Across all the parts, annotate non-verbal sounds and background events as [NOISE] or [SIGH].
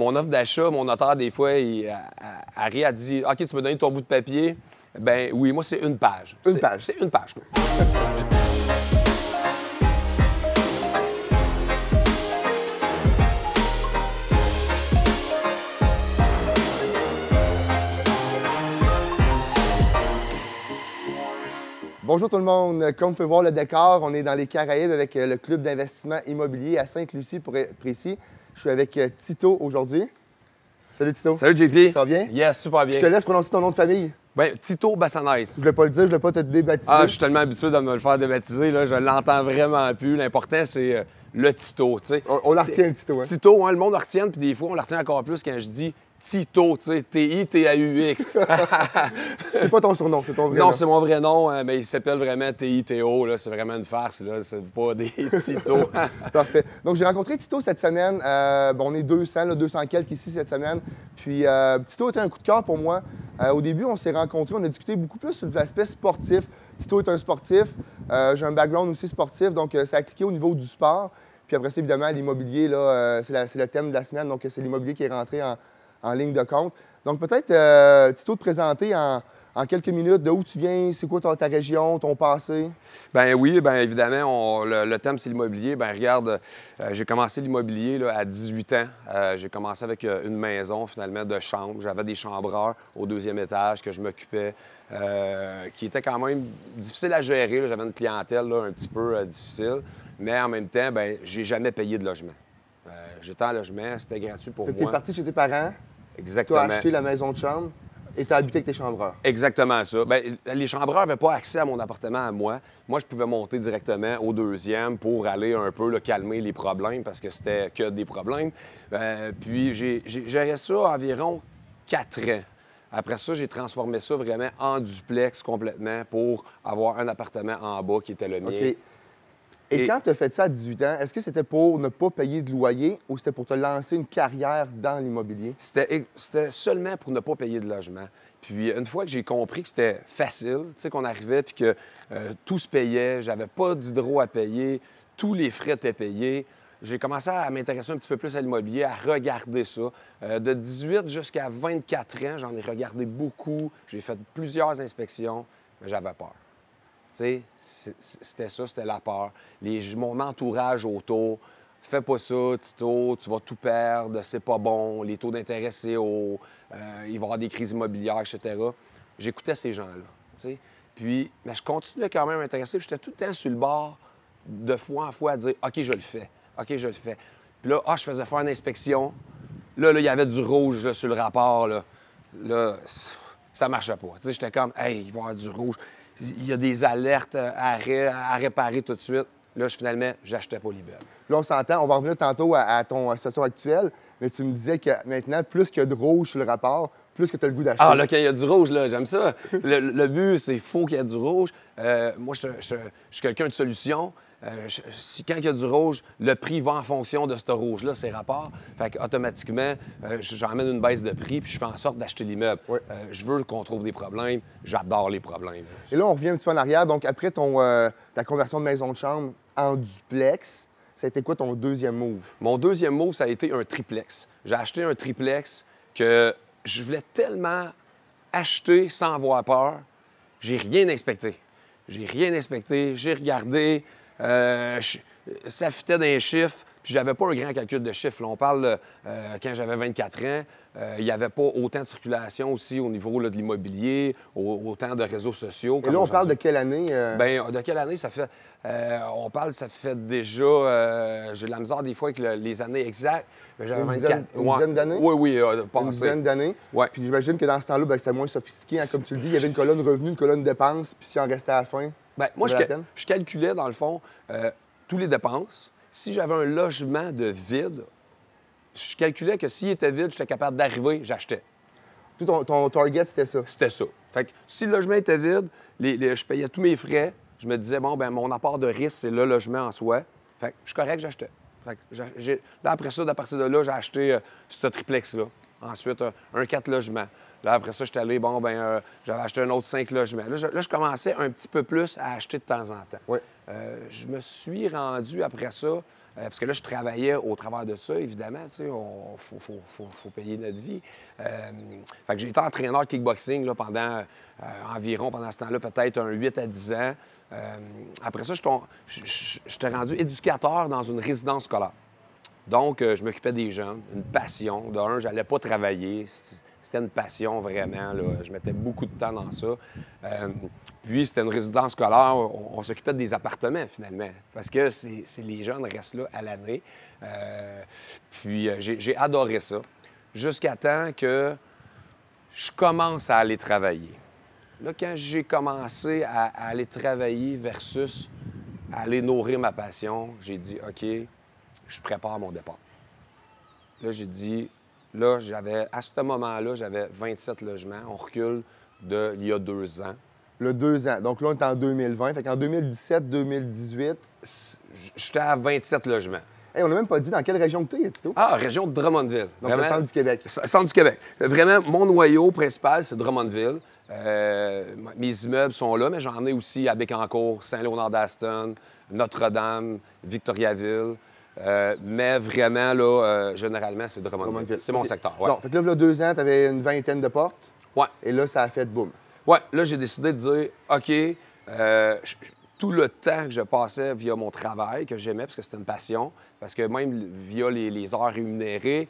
mon offre d'achat, mon notaire, des fois, il a- a- arrive, a dit OK, tu me donnes ton bout de papier. Ben oui, moi, c'est une page. Une page. C'est une page. Bonjour tout le monde. Comme vous pouvez voir le décor, on est dans les Caraïbes avec euh, le club d'investissement immobilier à Sainte-Lucie pour être précis. Je suis avec euh, Tito aujourd'hui. Salut Tito. Salut, JP. Ça va bien? Yes, super bien. Je te laisse prononcer ton nom de famille. Ben, Tito Bassanès. Je voulais pas le dire, je voulais pas te débaptiser. Ah, je suis tellement habitué de me le faire débaptiser, là, je l'entends vraiment plus. L'important, c'est euh, le Tito, tu sais. on, on la retient, Tito. Hein? Tito, hein, le monde le retient, puis des fois, on le retient encore plus quand je dis Tito, tu sais, T-I-T-A-U-X. [LAUGHS] C'est pas ton surnom, c'est ton vrai non, nom. c'est mon vrai nom, hein, mais il s'appelle vraiment T-I-T-O, là, c'est vraiment une farce, là, c'est pas des [LAUGHS] Tito. [LAUGHS] Parfait. Donc, j'ai rencontré Tito cette semaine. Euh, bon, on est 200, là, 200 quelques ici cette semaine. Puis, euh, Tito était un coup de cœur pour moi. Euh, au début, on s'est rencontrés, on a discuté beaucoup plus sur l'aspect sportif. Tito est un sportif. Euh, j'ai un background aussi sportif, donc ça a cliqué au niveau du sport. Puis après ça, évidemment, l'immobilier, là, c'est, la- c'est le thème de la semaine, donc c'est l'immobilier qui est rentré en, en ligne de compte. Donc, peut-être, euh, Tito, te présenter en, en quelques minutes de où tu viens, c'est quoi ta, ta région, ton passé? Ben oui, ben évidemment, on- le, le thème, c'est l'immobilier. Ben regarde, euh, j'ai commencé l'immobilier à 18 ans. Euh, j'ai commencé avec euh, une maison, finalement, de chambre. J'avais des chambreurs au deuxième étage que je m'occupais, qui était quand même difficile à gérer. J'avais une clientèle là, un petit peu difficile. Mais en même temps, ben j'ai jamais payé de logement. J'étais en logement, c'était gratuit pour Fait moi. parti chez tes parents, tu Exactement. as acheté la maison de chambre et tu as habité avec tes chambreurs. Exactement ça. Ben, les chambreurs n'avaient pas accès à mon appartement à moi. Moi, je pouvais monter directement au deuxième pour aller un peu là, calmer les problèmes parce que c'était que des problèmes. Euh, puis j'ai ça environ quatre ans. Après ça, j'ai transformé ça vraiment en duplex complètement pour avoir un appartement en bas qui était le mien. Et, Et- quand tu as fait ça à 18 ans, est-ce que c'était pour ne pas payer de loyer ou c'était pour te lancer une carrière dans l'immobilier? C'était c'était seulement pour ne pas payer de logement. Puis une fois que j'ai compris que c'était facile, tu sais, qu'on arrivait puis que euh, tout se payait, j'avais pas d'hydro à payer, tous les frais étaient payés, j'ai commencé à m'intéresser un petit peu plus à l'immobilier, à regarder ça. Euh, de 18 jusqu'à 24 ans, j'en ai regardé beaucoup, j'ai fait plusieurs inspections, mais j'avais peur. C'était ça, c'était la peur. Les, mon entourage autour, fais pas ça, Tito, tu vas tout perdre, c'est pas bon, les taux d'intérêt, c'est haut, euh, il va y avoir des crises immobilières, etc. J'écoutais ces gens-là. Puis, mais je continuais quand même à m'intéresser, j'étais tout le temps sur le bord, de fois en fois, à dire OK, je le fais, OK, je le fais. Puis là, ah, je faisais faire une inspection. Là, là, il y avait du rouge sur le rapport, là. Là, ça marchait pas. J'étais comme, hey, il va y avoir du rouge. Il y a des alertes à, ré- à réparer tout de suite. Là, je- finalement, j'achetais pas l'immeuble. Là, on s'entend, on va revenir tantôt à, à ton situation actuelle, mais tu me disais que maintenant, plus qu'il y a de rouge sur le rapport, plus que tu as le goût d'acheter. Ah, là, quand il y a du rouge, là, j'aime ça. Le, le but, c'est qu'il faut qu'il y ait du rouge. Euh, moi, je, je- je suis quelqu'un de solution. Euh, je- si quand il y a du rouge, le prix va en fonction de ce rouge-là, ces rapports. Fait automatiquement, j'emmène une baisse de prix puis je fais en sorte d'acheter l'immeuble. Euh, je veux qu'on trouve des problèmes. J'adore les problèmes. Et là, on revient un petit peu en arrière. Donc, après ton, euh, ta conversion de maison de chambre en duplex, ça a été quoi ton deuxième move? Mon deuxième mot, ça a été un triplex. J'ai acheté un triplex que je voulais tellement acheter sans avoir peur. J'ai rien inspecté. J'ai rien inspecté. J'ai regardé. Euh, je- ça fitait d'un chiffre. Puis j'avais pas un grand calcul de chiffres. là. On parle euh, quand j'avais 24 ans. euh, il n'y avait pas autant de circulation aussi au niveau là, de l'immobilier, au- autant de réseaux sociaux. Et là, on parle de quelle année? euh? Ben, de quelle année ça fait? Euh, on parle, ça fait déjà. euh, J'ai de la misère des fois avec le- les années exactes. mais J'avais Une 24. dizaine- une Ouais. dizaine d'années? Oui, oui, euh, une passé. dizaine d'années? Ouais. Puis j'imagine que dans ce temps-là, ben, c'était moins sophistiqué. hein, comme tu le dis, il y avait une colonne revenu, une colonne dépenses, puis si on restait à la fin? Ben, moi, je, je calculais, dans le fond, euh, tous les dépenses. Si j'avais un logement de vide, je calculais que s'il était vide, j'étais capable d'arriver, j'achetais. Tout ton, ton target, c'était ça. C'était ça. Fait que si le logement était vide, les- les- je payais tous mes frais. Je me disais, bon, ben mon apport de risque, c'est le logement en soi. Fait que je suis correct, j'achetais. Fait que là, après ça, à partir de là, j'ai acheté euh, ce triplex-là. Ensuite, un quatre logements. Là, après ça, j'étais allé, bon, ben euh, j'avais acheté un autre cinq logements. Là je, là, je commençais un petit peu plus à acheter de temps en temps. Euh, je me suis rendu après ça, euh, parce que là, je travaillais au travers de ça, évidemment, tu sais, il faut, payer notre vie. Fait que j'ai été entraîneur kickboxing là, pendant environ, pendant ce temps-là, peut-être un 8 à 10 ans. après ça, je t'ai rendu éducateur dans une résidence scolaire. Donc, je m'occupais des jeunes, une passion. D'un, j'allais pas travailler. C'était une passion vraiment. Je mettais beaucoup de temps dans ça. Euh, puis, c'était une résidence scolaire. On, s'occupait des appartements, finalement, parce que c'est, les jeunes restent là à l'année. Euh, puis, euh, j'ai, adoré ça. Jusqu'à temps que je commence à aller travailler. Là, quand j'ai commencé à, aller travailler versus aller nourrir ma passion, j'ai dit, OK, je prépare mon départ. Là, j'ai dit, Là, j'avais, à ce moment-là, j'avais 27 logements. On recule de il y a deux ans. Le deux ans. Donc là, on est en 2020. Fait qu'en 2017-2018. J'étais à 27 logements. Hey, on n'a même pas dit dans quelle région tu es, Tito? Ah, région de Drummondville. Donc le centre du Québec. Centre du Québec. Vraiment, mon noyau principal, c'est Drummondville. Euh, mes immeubles sont là, mais j'en ai aussi à Bécancourt, Saint-Léonard-d'Aston, Notre-Dame, Victoriaville. Euh, mais vraiment, là, euh, généralement, c'est Drummondville. C'est mon secteur. Ouais. Non, fait que là, il y a deux ans, tu avais une vingtaine de portes. Ouais. Et là, ça a fait boum. Ouais, là, j'ai décidé de dire, OK, euh, tout le temps que je passais via mon travail, que j'aimais, parce que c'était une passion, parce que même via les, heures rémunérées,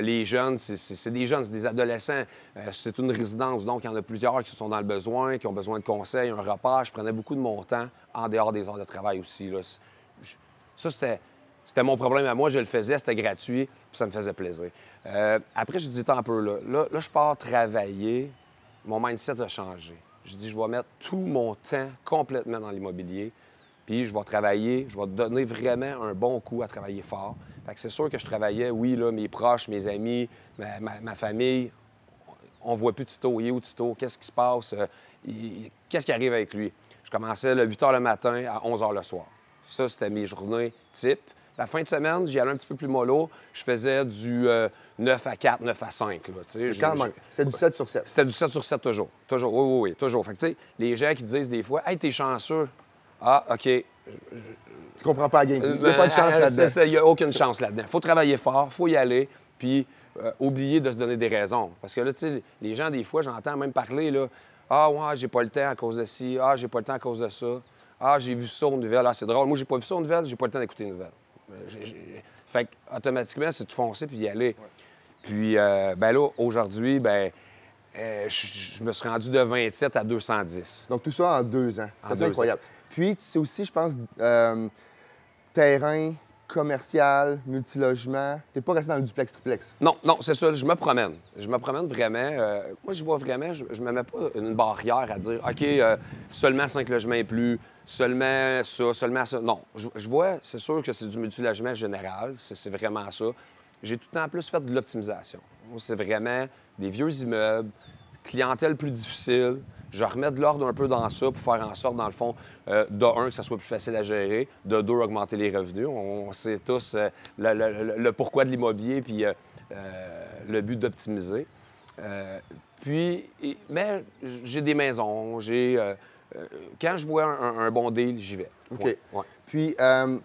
les jeunes, c'est des jeunes, c'est des adolescents. c'est une résidence, donc il y en a plusieurs qui sont dans le besoin, qui ont besoin de conseils, un repas. Je prenais beaucoup de mon temps en dehors des heures de travail aussi. Là. Ça, c'était c'était mon problème à moi, je le faisais, c'était gratuit, puis ça me faisait plaisir. Euh, après, je dis un peu là. là. je pars travailler, mon mindset a changé. Je dis, je vais mettre tout mon temps complètement dans l'immobilier, puis je vais travailler, je vais donner vraiment un bon coup à travailler fort. Fait que c'est sûr que je travaillais, oui, là, mes proches, mes amis, ma, famille, on voit plus Tito, il est où Tito, qu'est-ce qui se passe, euh, qu'est-ce qui arrive avec lui? Je commençais le 8 h le matin à 11 h le soir. Ça, c'était mes journées type. La fin de semaine, j'y allais un petit peu plus mollo. Je faisais du 9 euh, à 4, 9 à 5. Quand même. C'était du 7 sur 7. C'était du 7 sur 7 toujours. Toujours. Oui, oui, oui. Toujours. Fait que, les gens qui disent des fois, Hey, t'es chanceux. Ah, OK. Tu comprends pas la game. Il n'y a pas de chance euh, là-dedans. Il n'y a aucune chance là-dedans. Il faut travailler fort, il faut y aller, puis euh, oublier de se donner des raisons. Parce que là, tu sais, les gens, des fois, j'entends même parler, là, Ah, ouais, j'ai pas le temps à cause de ci. Ah, j'ai pas le temps à cause de ça. Ah, j'ai vu ça aux nouvelles. Ah, c'est drôle. Moi, j'ai pas vu ça aux nouvelles, j'ai pas le temps d'écouter les nouvelles. Fait automatiquement, c'est de foncer puis y aller. Puis, euh, ben là, aujourd'hui, ben, euh, je, me suis rendu de 27 à 210. Donc, tout ça en deux ans. C'est incroyable. Puis, tu sais aussi, je pense, euh, terrain, commercial, multilogement. T'es pas resté dans le duplex triplex? Non, non, c'est ça. Je me promène. Je me promène vraiment. moi, je vois vraiment, je, je me mets pas une barrière à dire, OK, seulement cinq logements et plus, seulement ça, seulement ça. Non, je, vois, c'est sûr que c'est du multilogement général, c'est vraiment ça. J'ai tout le temps plus fait de l'optimisation. C'est vraiment des vieux immeubles, clientèle plus difficile. Je remets de l'ordre un peu dans ça pour faire en sorte, dans le fond, euh, de un, que ça soit plus facile à gérer, de deux, augmenter les revenus. On, sait tous euh, le, pourquoi de l'immobilier puis euh, le but d'optimiser. puis, mais j'ai des maisons, j'ai quand je vois un, bon deal, j'y vais. OK. Puis, euh,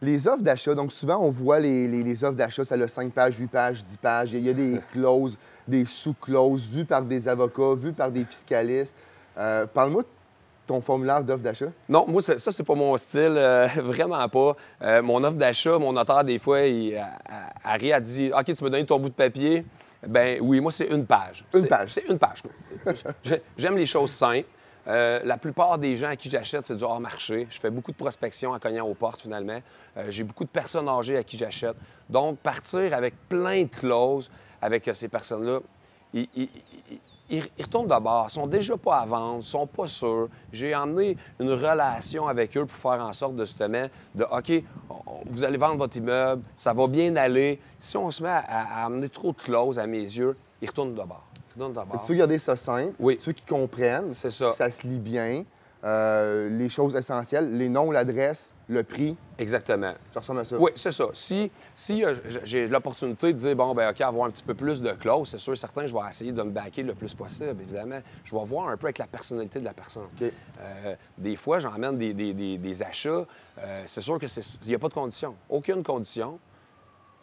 les offres d'achat, donc souvent, on voit les, offres d'achat, ça a 5 pages, 8 pages, 10 pages. Il y a des [LAUGHS] clauses, des sous-clauses vues par des avocats, vues par des fiscalistes. Euh, parle-moi de ton formulaire d'offre d'achat? Non, moi, ça, c'est pas mon style, [LAUGHS] vraiment pas. mon offre d'achat, mon notaire, des fois, il arrive à dire OK, tu me donnes ton bout de papier. Ben oui, moi, c'est une page. Une page. C'est une page. [LAUGHS] J'aime les choses simples. Euh, la plupart des gens à qui j'achète, c'est du hors-marché. Je fais beaucoup de prospection en cognant aux portes, finalement. Euh, j'ai beaucoup de personnes âgées à qui j'achète. Donc, partir avec plein de clauses avec euh, ces personnes-là, ils, retournent d'abord, ils sont déjà pas à vendre, ils sont pas sûrs. J'ai emmené une relation avec eux pour faire en sorte de justement de OK, vous allez vendre votre immeuble, ça va bien aller. Si on se met à, amener trop de clauses à mes yeux, ils retournent d'abord. Tu veux garder ça simple. Oui. Ceux qui comprennent. C'est ça. Ça se lit bien. Euh, les choses essentielles, les noms, l'adresse, le prix. Exactement. Ça ressemble à ça. Oui, c'est ça. Si, si euh, j'ai l'opportunité de dire, bon, ben OK, avoir un petit peu plus de clauses, c'est sûr, certain, je vais essayer de me baquer le plus possible, évidemment. Je vais voir un peu avec la personnalité de la personne. Euh, des fois, j'emmène des, des- des- des achats. c'est sûr qu'il n'y a pas de condition. Aucune condition.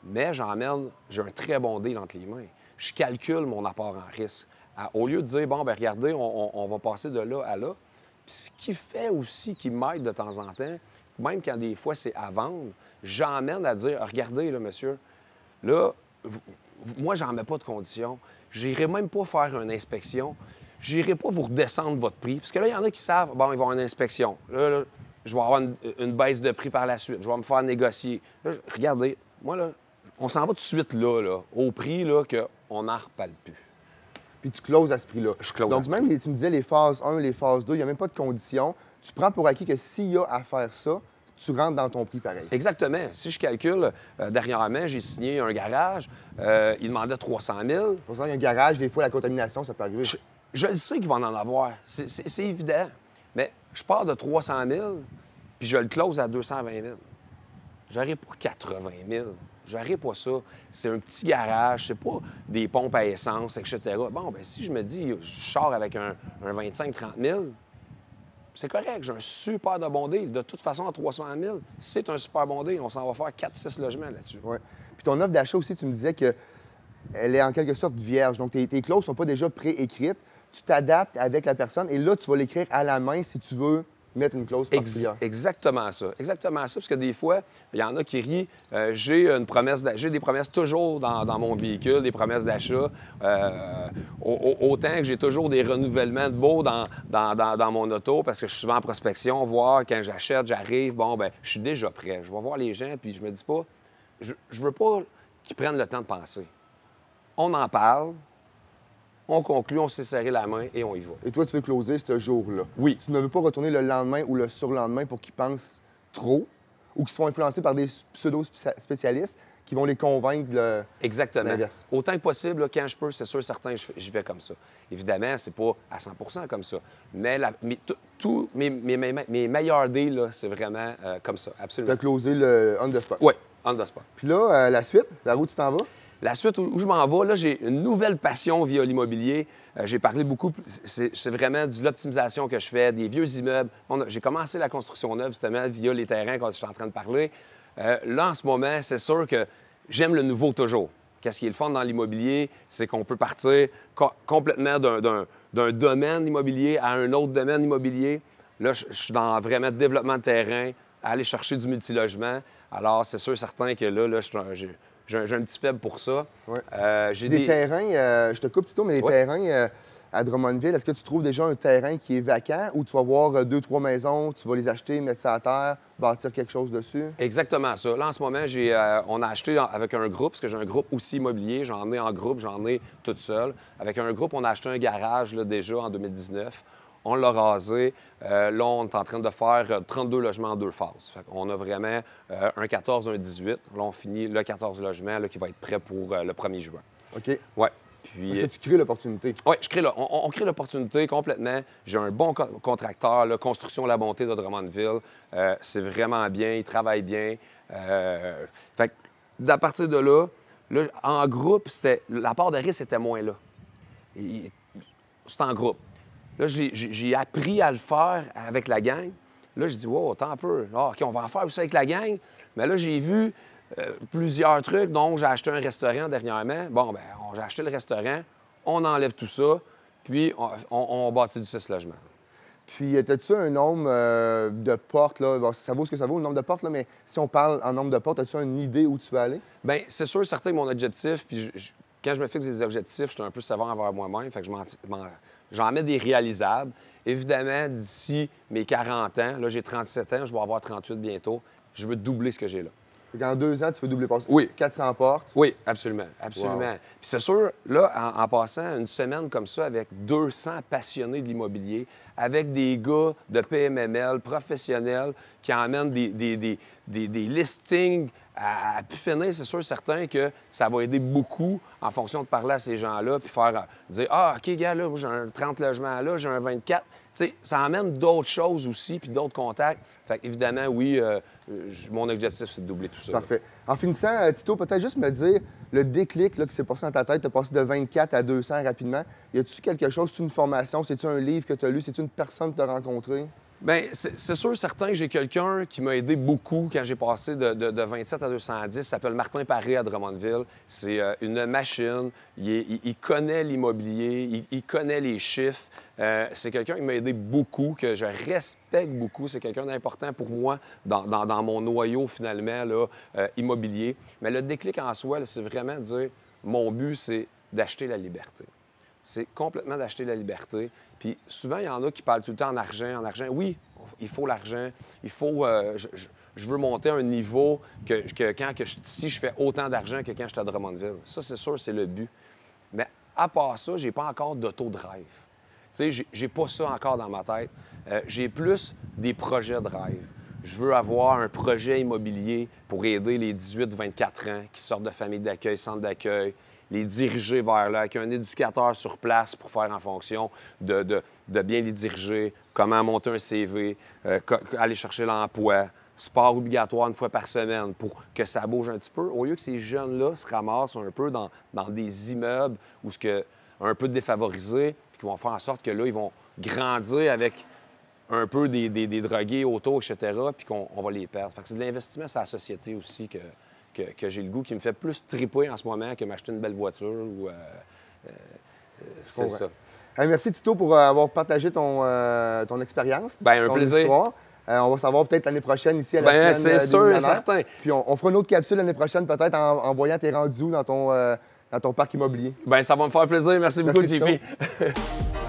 Mais j'emmène, j'ai un très bon deal entre les mains. Je calcule mon apport en risque. À- au lieu de dire, bon, ben regardez, on, on- on va passer de là à là. Ce qui fait aussi, qui m'aide de temps en temps, même quand des fois c'est à vendre, j'emmène à dire, regardez, monsieur, là, moi, j'en mets pas de conditions. J'irai même pas faire une inspection. J'irai pas vous redescendre votre prix. Parce que là, il y en a qui savent, bon, ils vont avoir une inspection. Là, là, je vais avoir une, baisse de prix par la suite. Je vais me faire négocier. Là, regardez, moi, là, on s'en va tout de suite là, là au prix là, qu'on n'en reparle plus. Puis tu closes à ce prix-là. Je close Donc, même, les- tu me disais les phases 1, les phases 2, il n'y a même pas de conditions. Tu prends pour acquis que s'il y a à faire ça, tu rentres dans ton prix pareil. Exactement. Si je calcule, euh, dernièrement, j'ai signé un garage. euh, il demandait 300 000. Pour ça, il y a un garage, des fois, la contamination, ça peut arriver. Je, je le sais qu'il va en avoir. C'est- évident. Mais je pars de 300 000, puis je le close à 220 000. J'aurai pas 80 000. J'aurai pas ça. C'est un petit garage, c'est pas des pompes à essence, etc. Bon, ben si je me dis, je sors avec un, un 25-30 000, c'est correct, j'ai un super de bon deal. De toute façon, à 300 000, c'est un super bon deal. On s'en va faire 4-6 logements là-dessus. Ouais. Puis ton offre d'achat aussi, tu me disais que elle est en quelque sorte vierge. Donc, tes, tes clauses ne sont pas déjà préécrites. Tu t'adaptes avec la personne et là, tu vas l'écrire à la main si tu veux mettre une clause particulière. exactement ça. Exactement ça. Parce que des fois, il y en a qui rient. Euh, j'ai une promesse, j'ai des promesses toujours dans, dans mon véhicule, des promesses d'achat. Euh, au- au- autant que j'ai toujours des renouvellements de beaux dans, dans, dans- dans mon auto parce que je suis souvent en prospection, voir quand j'achète, j'arrive, bon, ben, je suis déjà prêt. Je vais voir les gens, puis je me dis pas, je, je veux pas qu'ils prennent le temps de penser. On en parle, on conclut, on s'est serré la main et on y va. Et toi, tu veux closer ce jour-là? Oui. Tu ne veux pas retourner le lendemain ou le surlendemain pour qu'ils pensent trop? Ou qu'ils soient influencés par des pseudo-spécialistes qui vont les convaincre de... Exactement. L'inverse? Autant que possible, là, quand je peux, c'est sûr, certain, je, vais comme ça. Évidemment, c'est pas à 100% comme ça. Mais tous mes, mes- mes- mes meilleurs deals, c'est vraiment euh, comme ça, Tu absolument. as closé le on the spot. Oui, on the spot. Puis là, euh, la suite, la route, tu t'en vas? La suite où, je m'en vais, là, j'ai une nouvelle passion via l'immobilier. Euh, j'ai parlé beaucoup, c'est vraiment de l'optimisation que je fais, des vieux immeubles. J'ai commencé la construction neuve, justement, via les terrains quand je suis en train de parler. Euh, là, en ce moment, c'est sûr que j'aime le nouveau toujours. Qu'est-ce qui est le fun dans l'immobilier, c'est qu'on peut partir co- complètement d'un- domaine immobilier à un autre domaine immobilier. Là, je je suis dans vraiment développement de terrain, aller chercher du multilogement. Alors, c'est sûr, certain que là, là, je suis un- j'ai un, petit faible pour ça. Ouais. Euh, j'ai Des des... terrains, euh, je te coupe, Tito, mais les Ouais. terrains euh, à Drummondville, est-ce que tu trouves déjà un terrain qui est vacant ou tu vas voir euh, deux, trois maisons, tu vas les acheter, mettre ça à terre, bâtir quelque chose dessus? Exactement ça. Là, en ce moment, j'ai, on a acheté avec un groupe, parce que j'ai un groupe aussi immobilier. J'en ai en groupe, j'en ai toute seule. Avec un groupe, on a acheté un garage là, déjà en 2019. On l'a rasé. Euh, là, on est en train de faire euh, 32 logements en deux phases. Fait on a vraiment euh, un 14, un 18. Là, on finit le 14 logements là, qui va être prêt pour euh, le 1er juin. OK. Est-ce Puis, que tu crées l'opportunité? oui, je crée. On, on crée l'opportunité complètement. J'ai un bon co- contracteur, là, Construction La Bonté de Drummondville. Euh, c'est vraiment bien, il travaille bien. Euh, fait que, à partir de là, là, en groupe, c'était, la part de risque était moins là. C'est en groupe. Là, j'ai, j'ai- j'ai appris à le faire avec la gang. Là, je dis, wow, attends un peu. Ah, OK, on va en faire aussi avec la gang. Mais là, j'ai vu euh, plusieurs trucs. Donc, j'ai acheté un restaurant dernièrement. Bon, ben, j'ai acheté le restaurant. On enlève tout ça. Puis, on, on- on bâtit du 6 logements. Puis, euh, as-tu un nombre euh, de portes? Là? Bon, ça vaut ce que ça vaut, le nombre de portes, là, mais si on parle en nombre de portes, as-tu une idée où tu veux aller? Bien, c'est sûr, certain que mon objectif, puis je- je- quand je me fixe des objectifs, je suis un peu savant envers moi-même, fait que je m'en- j'en mets des réalisables. Évidemment, d'ici mes 40 ans, là, j'ai 37 ans, je vais avoir 38 bientôt, je veux doubler ce que j'ai là. En deux ans, tu veux doubler passer Oui. 400 portes? Oui, absolument, absolument. Wow. Puis c'est sûr, là, en, en passant une semaine comme ça avec 200 passionnés de l'immobilier, avec des gars de PMML professionnels qui emmènent des, listings à, à pu finir, c'est sûr certain que ça va aider beaucoup en fonction de parler à ces gens-là, puis faire euh, dire Ah, OK, gars, là, j'ai un 30 logements là, j'ai un 24. Sais, ça amène d'autres choses aussi, puis d'autres contacts. Fait évidemment, oui, euh, mon objectif, c'est de doubler tout ça. Parfait. En finissant, euh, Tito, peut-être juste me dire le déclic là, qui s'est passé dans ta tête, tu passé de 24 à 200 rapidement. Y a-tu quelque chose, c'est une formation, c'est-tu un livre que tu as lu, c'est-tu une personne que tu as rencontrée? Bien, c'est sûr, certain que j'ai quelqu'un qui m'a aidé beaucoup quand j'ai passé de, de- de 27 à 210. Il s'appelle Martin Paré à Drummondville. C'est euh, une machine. Il, connaît l'immobilier, il, connaît les chiffres. Euh, c'est quelqu'un qui m'a aidé beaucoup, que je respecte beaucoup. C'est quelqu'un d'important pour moi dans, mon noyau, finalement, là, euh, immobilier. Mais le déclic en soi, c'est vraiment de dire mon but, c'est d'acheter la liberté c'est complètement d'acheter la liberté. Puis souvent, il y en a qui parlent tout le temps en argent, en argent. Oui, il faut l'argent. Il faut. euh, je, je- je veux monter à un niveau que, que quand que je, si je fais autant d'argent que quand j'étais à Drummondville. Ça, c'est sûr, c'est le but. Mais à part ça, j'ai pas encore d'auto-drive. Tu sais, j'ai- pas ça encore dans ma tête. Euh, j'ai plus des projets drive. Je veux avoir un projet immobilier pour aider les 18-24 ans qui sortent de famille d'accueil, centre d'accueil, les diriger vers là, avec un éducateur sur place pour faire en fonction de, de- de bien les diriger, comment monter un CV, euh, aller chercher l'emploi, sport obligatoire une fois par semaine pour que ça bouge un petit peu, au lieu que ces jeunes-là se ramassent un peu dans, dans des immeubles où ce que, un peu défavorisés, puis qui vont faire en sorte que là, ils vont grandir avec un peu des, des, des drogués autour, etc., puis qu'on on va les perdre. Fait que c'est de l'investissement sur la société aussi que, que, que j'ai le goût, qui me fait plus triper en ce moment que m'acheter une belle voiture ou... euh, euh, c'est ça. Hey, merci, Tito, pour euh, avoir partagé ton, ton expérience. Ben, un ton plaisir. histoire. Euh, on va savoir peut-être l'année prochaine ici à la semaine c'est sûr, millionnaires. certain. Puis on, on fera une autre capsule l'année prochaine, peut-être en, en voyant tes rendus dans ton, euh, dans ton parc immobilier. Ben, ça va me faire plaisir. Merci beaucoup, JP. [LAUGHS]